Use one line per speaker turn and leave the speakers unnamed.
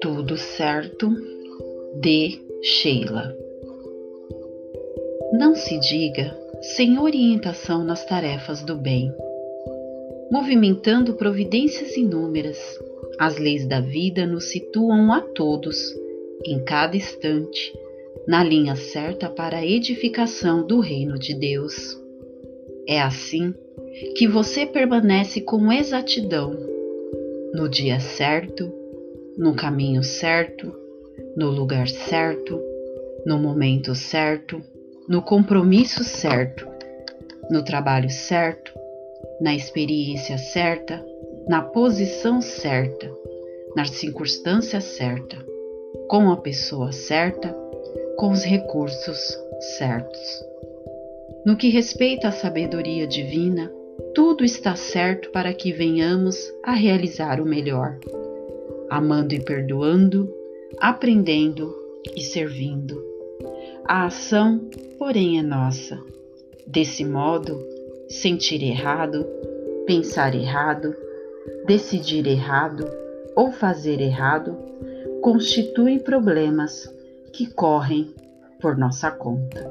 Tudo certo de Sheila. Não se diga sem orientação nas tarefas do bem, movimentando providências inúmeras. As leis da vida nos situam a todos, em cada instante, na linha certa para a edificação do reino de Deus. É assim que você permanece com exatidão, no dia certo, no caminho certo, no lugar certo, no momento certo, no compromisso certo, no trabalho certo, na experiência certa, na posição certa, na circunstância certa, com a pessoa certa, com os recursos certos. No que respeita à sabedoria divina, tudo está certo para que venhamos a realizar o melhor amando e perdoando, aprendendo e servindo. A ação, porém, é nossa. Desse modo, sentir errado, pensar errado, decidir errado ou fazer errado constituem problemas que correm por nossa conta.